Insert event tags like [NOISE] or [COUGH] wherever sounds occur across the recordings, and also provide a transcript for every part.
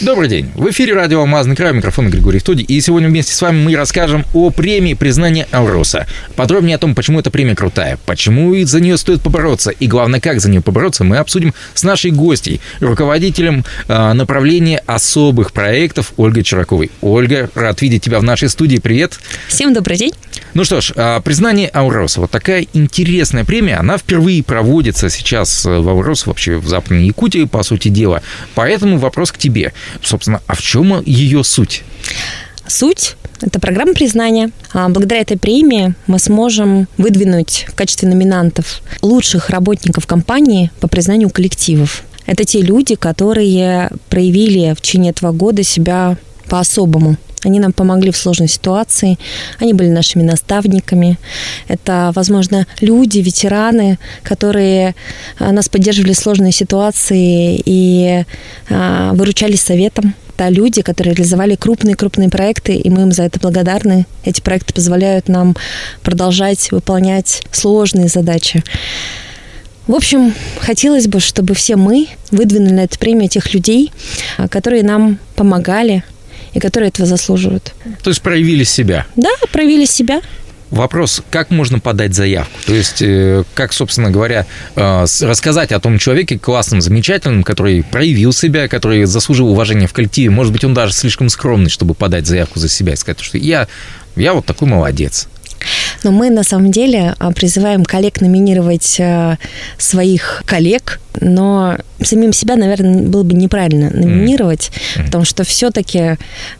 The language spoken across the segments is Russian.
Добрый день. В эфире радио «Алмазный край», микрофон Григорий Втуди. И сегодня вместе с вами мы расскажем о премии признания Ауроса. Подробнее о том, почему эта премия крутая, почему за нее стоит побороться, и главное, как за нее побороться, мы обсудим с нашей гостьей, руководителем э, направления особых проектов Ольгой Чираковой. Ольга, рад видеть тебя в нашей студии. Привет. Всем добрый день. Ну что ж, а, признание Ауроса. Вот такая интересная премия. Она впервые проводится сейчас э, в Аурос, вообще в Западной Якутии, по сути дела. Поэтому вопрос к тебе. Собственно, а в чем ее суть? Суть – это программа признания. А благодаря этой премии мы сможем выдвинуть в качестве номинантов лучших работников компании по признанию коллективов. Это те люди, которые проявили в течение этого года себя по-особому. Они нам помогли в сложной ситуации, они были нашими наставниками. Это, возможно, люди, ветераны, которые а, нас поддерживали в сложной ситуации и а, выручались советом. Это люди, которые реализовали крупные-крупные проекты, и мы им за это благодарны. Эти проекты позволяют нам продолжать выполнять сложные задачи. В общем, хотелось бы, чтобы все мы выдвинули на эту премию тех людей, а, которые нам помогали, и которые этого заслуживают. То есть проявили себя? Да, проявили себя. Вопрос, как можно подать заявку? То есть, э, как, собственно говоря, э, рассказать о том человеке классном, замечательном, который проявил себя, который заслужил уважения в коллективе. Может быть, он даже слишком скромный, чтобы подать заявку за себя и сказать, что я, я вот такой молодец. Но мы на самом деле а, призываем коллег номинировать э, своих коллег, но самим себя, наверное, было бы неправильно номинировать, mm-hmm. потому что все-таки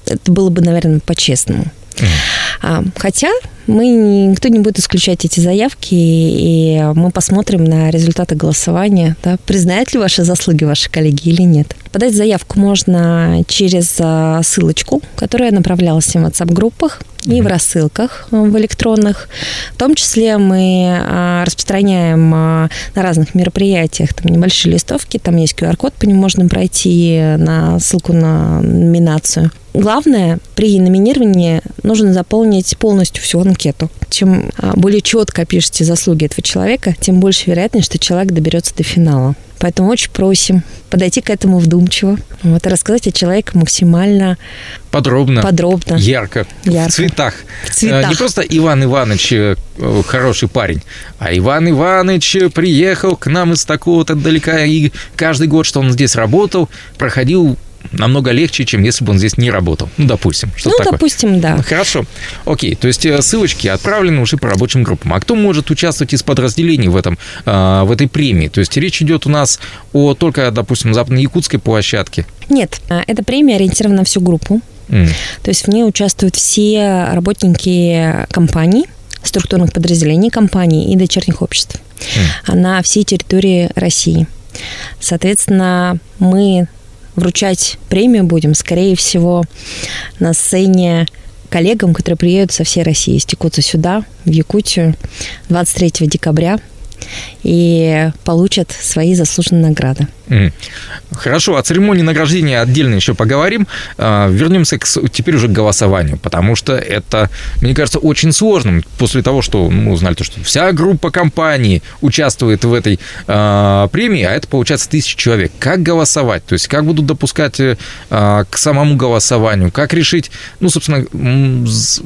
это было бы, наверное, по-честному. Mm-hmm. Хотя мы никто не будет исключать эти заявки, и мы посмотрим на результаты голосования, да, признают ли ваши заслуги ваши коллеги или нет. Подать заявку можно через а, ссылочку, которая направлялась в WhatsApp-группах и в рассылках в электронных. В том числе мы а, распространяем а, на разных мероприятиях там небольшие листовки, там есть QR-код, по нему можно пройти на ссылку на номинацию. Главное, при номинировании нужно заполнить полностью всю анкету. Чем а, более четко пишете заслуги этого человека, тем больше вероятность, что человек доберется до финала. Поэтому очень просим подойти к этому вдумчиво, вот, и рассказать о человеке максимально подробно, подробно ярко, ярко. В, цветах. в цветах. Э, не просто Иван Иванович э, хороший парень, а Иван Иванович приехал к нам из такого-то далека, и каждый год, что он здесь работал, проходил намного легче, чем если бы он здесь не работал. Ну, допустим. Что ну, такое. допустим, да. Хорошо. Окей, то есть э, ссылочки отправлены уже по рабочим группам. А кто может участвовать из подразделений в, этом, э, в этой премии? То есть речь идет у нас о только, допустим, западно-якутской площадке? Нет, э, эта премия ориентирована на всю группу. Mm. То есть в ней участвуют все работники компаний, структурных подразделений компаний и дочерних обществ mm. на всей территории России. Соответственно, мы вручать премию будем, скорее всего, на сцене коллегам, которые приедут со всей России, стекутся сюда, в Якутию, 23 декабря и получат свои заслуженные награды. Хорошо, о церемонии награждения отдельно еще поговорим. А, вернемся к, теперь уже к голосованию, потому что это, мне кажется, очень сложным после того, что мы узнали, то, что вся группа компаний участвует в этой э, премии, а это получается тысячи человек. Как голосовать? То есть как будут допускать э, к самому голосованию? Как решить, ну, собственно,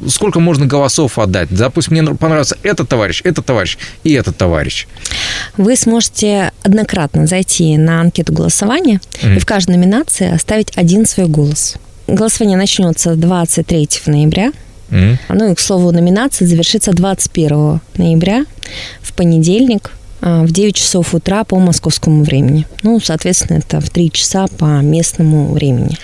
сколько можно голосов отдать? Допустим, мне понравился этот товарищ, этот товарищ и этот товарищ. Вы сможете однократно зайти на анкету голосования mm-hmm. и в каждой номинации оставить один свой голос. Голосование начнется 23 ноября. Mm-hmm. Ну и, к слову, номинация завершится 21 ноября в понедельник в 9 часов утра по московскому времени. Ну, соответственно, это в 3 часа по местному времени.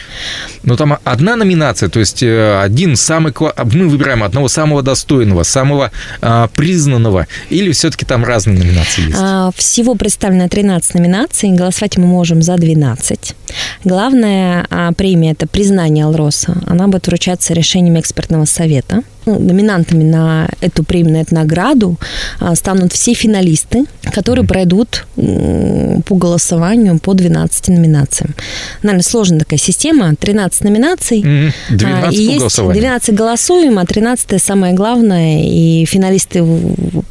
Но там одна номинация, то есть э, один самый... Мы выбираем одного самого достойного, самого а, признанного, или все-таки там разные номинации есть? А, всего представлено 13 номинаций, голосовать мы можем за 12. Главная а, премия – это признание Алроса. Она будет вручаться решением экспертного совета – номинантами на эту премию, на эту награду а, станут все финалисты, которые пройдут по голосованию по 12 номинациям. Наверное, сложная такая система. 13 номинаций. Мгм. 12 А, и есть голосованию. 12 голосуем, а 13 самое главное, и финалисты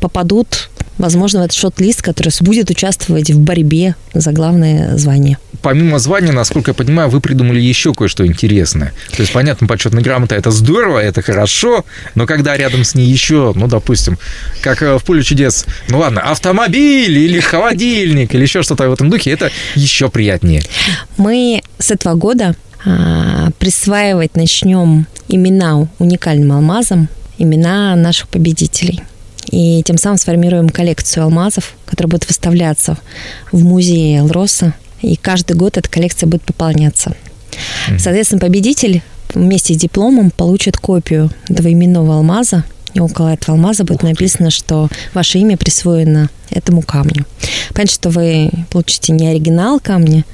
попадут, возможно, в этот шот-лист, который будет участвовать в борьбе за главное звание. Помимо звания, насколько я понимаю, вы придумали еще кое-что интересное. То есть, понятно, почетная грамота – это здорово, это хорошо, но когда рядом с ней еще, ну, допустим, как э, в «Поле чудес», ну ладно, автомобиль или холодильник или еще что-то в этом духе, это еще приятнее. Мы с этого года а, присваивать начнем имена уникальным алмазам, имена наших победителей. И тем самым сформируем коллекцию алмазов, которая будет выставляться в музее Элроса. И каждый год эта коллекция будет пополняться. Соответственно, победитель вместе с дипломом получит копию этого именного алмаза. И около этого алмаза будет написано, что ваше имя присвоено этому камню. Понятно, что вы получите не оригинал камня,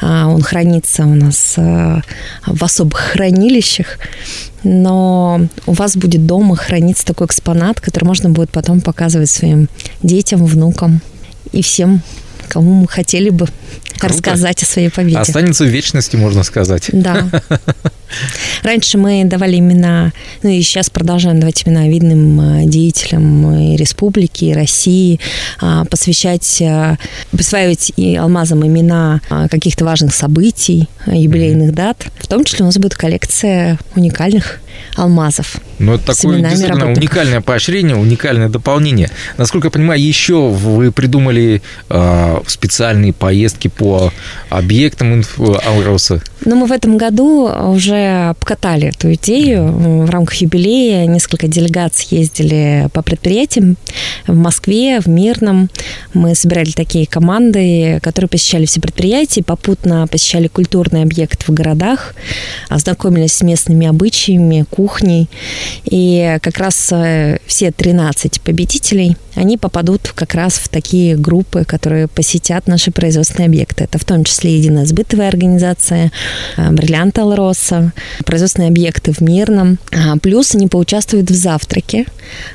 а он хранится у нас э, в особых хранилищах, но у вас будет дома храниться такой экспонат, который можно будет потом показывать своим детям, внукам и всем, кому мы хотели бы Круто. рассказать о своей победе. Останется в вечности, можно сказать. Да. [LAUGHS] Раньше мы давали имена, ну и сейчас продолжаем давать имена видным э, деятелям и республики, и России, а, посвящать, э, присваивать и алмазам имена а, каких-то важных событий, э, юбилейных дат. В том числе у нас будет коллекция уникальных алмазов. Но это такое действительно уникальное поощрение, уникальное дополнение. Насколько я понимаю, еще вы придумали э, специальные поездки по объектам инф- Алроса. Но мы в этом году уже обкатали эту идею. В рамках юбилея несколько делегаций ездили по предприятиям в Москве, в Мирном. Мы собирали такие команды, которые посещали все предприятия, попутно посещали культурные объекты в городах, ознакомились с местными обычаями, кухней. И как раз э, все 13 победителей, они попадут как раз в такие группы, которые посетят наши производственные объекты. Это в том числе единая сбытовая организация, э, Бриллиант Алроса, производственные объекты в Мирном. А, Плюс они поучаствуют в завтраке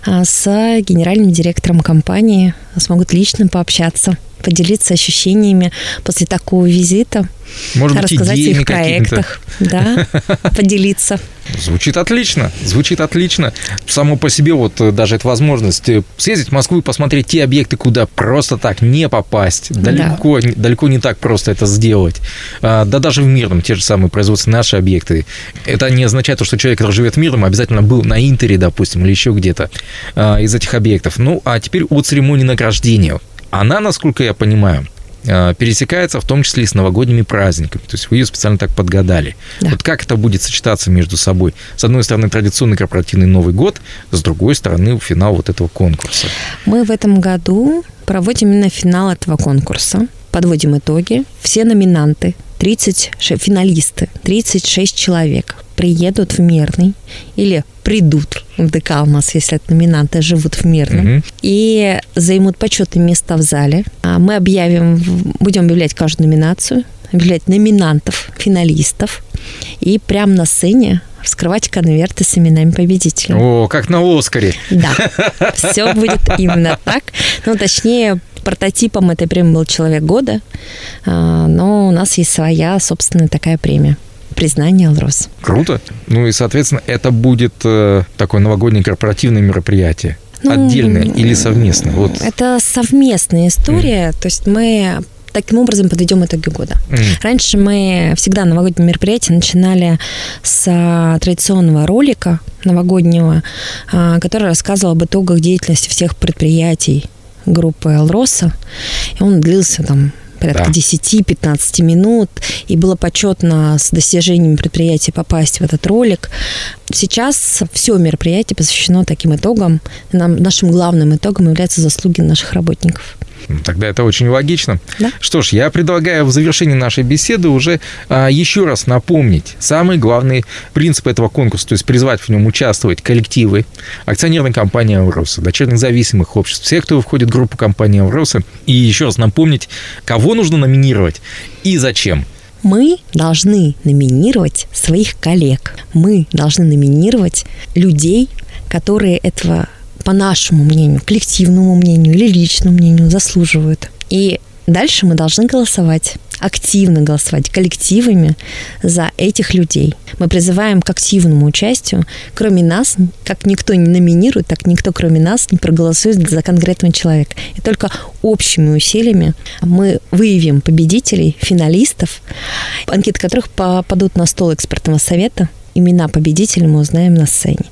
а, с генеральным директором компании, смогут лично пообщаться поделиться ощущениями после такого визита, Может быть, рассказать о их проектах, да, [LAUGHS] поделиться. Звучит отлично, звучит отлично. Само по себе вот э, даже эта возможность э, съездить в Москву и посмотреть те объекты, куда просто так не попасть. Далеко, не- далеко не так просто это сделать. А, Да даже в Мирном, те же самые производственные наши объекты. Это не означает, то, что человек, который живет в Мирном, обязательно был на Интере, допустим, или еще где-то а, из этих объектов. Ну, а теперь о церемонии награждения. Она, насколько я понимаю, пересекается в том числе и с новогодними праздниками. То есть вы ее специально так подгадали. Да. Вот как это будет сочетаться между собой? С одной стороны, традиционный корпоративный Новый год, с другой стороны, финал вот этого конкурса. Мы в этом году проводим именно финал этого конкурса. Подводим итоги. Все номинанты, 30 ше- финалисты, 36 человек приедут в Мирный или придут в ДК «Алмаз», если это номинанты живут в Мирном, Мгм. и займут почетные места в зале. А Мы объявим, будем объявлять каждую номинацию, объявлять номинантов, финалистов, и прямо на сцене вскрывать конверты с именами победителей. О, как на Оскаре. Да, [LAUGHS] все будет именно так. Ну, точнее, прототипом этой премии был «Человек года», а, но у нас есть своя собственная такая премия. Признание Алрос. Круто. Ну и, соответственно, это будет э, такое новогоднее корпоративное мероприятие. Ну, Отдельное или совместное? Вот. Это совместная история, то есть мы таким образом подведем итоги года. М. Раньше мы всегда новогодние мероприятия начинали с а, традиционного ролика новогоднего, а, который рассказывал об итогах деятельности всех предприятий группы Алроса. И он длился там порядка Да. 10-15 минут, и было почетно с достижениями предприятия попасть в этот ролик. Сейчас все мероприятие посвящено таким итогам. Нам, нашим главным итогом являются заслуги наших работников. Тогда это очень логично. Да. Что ж, я предлагаю в завершении нашей беседы уже а, еще раз напомнить самый главный принцип этого конкурса, то есть призвать в нем участвовать коллективы, акционерной компании «Авроса», дочерних зависимых обществ, все, кто входит в группу компании «Авроса», и еще раз напомнить, кого нужно номинировать и зачем. Мы должны номинировать своих коллег. Мы должны номинировать людей, которые этого, по нашему мнению, коллективному мнению или личному мнению заслуживают. И дальше мы должны голосовать активно голосовать коллективами за этих людей. Мы призываем к активному участию. Кроме нас, как никто не номинирует, так никто кроме нас не проголосует за конкретного человека. И только общими усилиями мы выявим победителей, финалистов, анкеты которых попадут на стол экспертного совета. Имена победителей мы узнаем на сцене.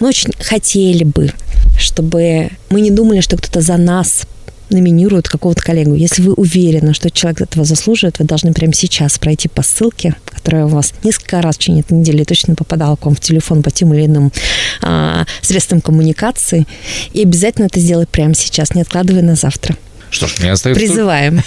Мы очень хотели бы, чтобы мы не думали, что кто-то за нас номинируют какого-то коллегу. Если вы уверены, что человек этого заслуживает, вы должны прямо сейчас пройти по ссылке, которая у вас несколько раз в течение этой недели точно попадала к вам в телефон по тем или иным а, средствам коммуникации, и обязательно это сделать прямо сейчас, не откладывая на завтра. Что ж, мне остается... Призываем.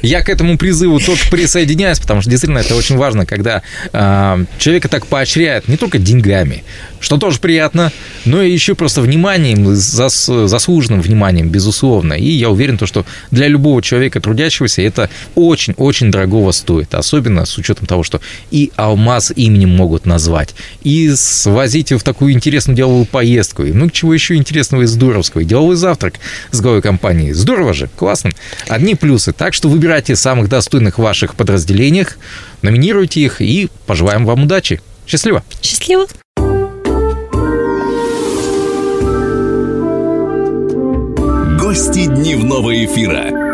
Я к этому призыву только присоединяюсь, потому что действительно это очень важно, когда э, человека так поощряют не только деньгами, что тоже приятно, но и еще просто вниманием, зас, заслуженным вниманием, безусловно. И я уверен, то, что для любого человека трудящегося это очень-очень дорогого стоит, особенно с учетом того, что и алмаз именем могут назвать, и свозить в такую интересную деловую поездку, и много чего еще интересного и здоровского, и деловой завтрак с главой компании. Здорово же, классно. Одни плюсы. Так что выбирайте самых достойных в ваших подразделениях, номинируйте их и пожелаем вам удачи. Счастливо! Счастливо! Гости дневного эфира.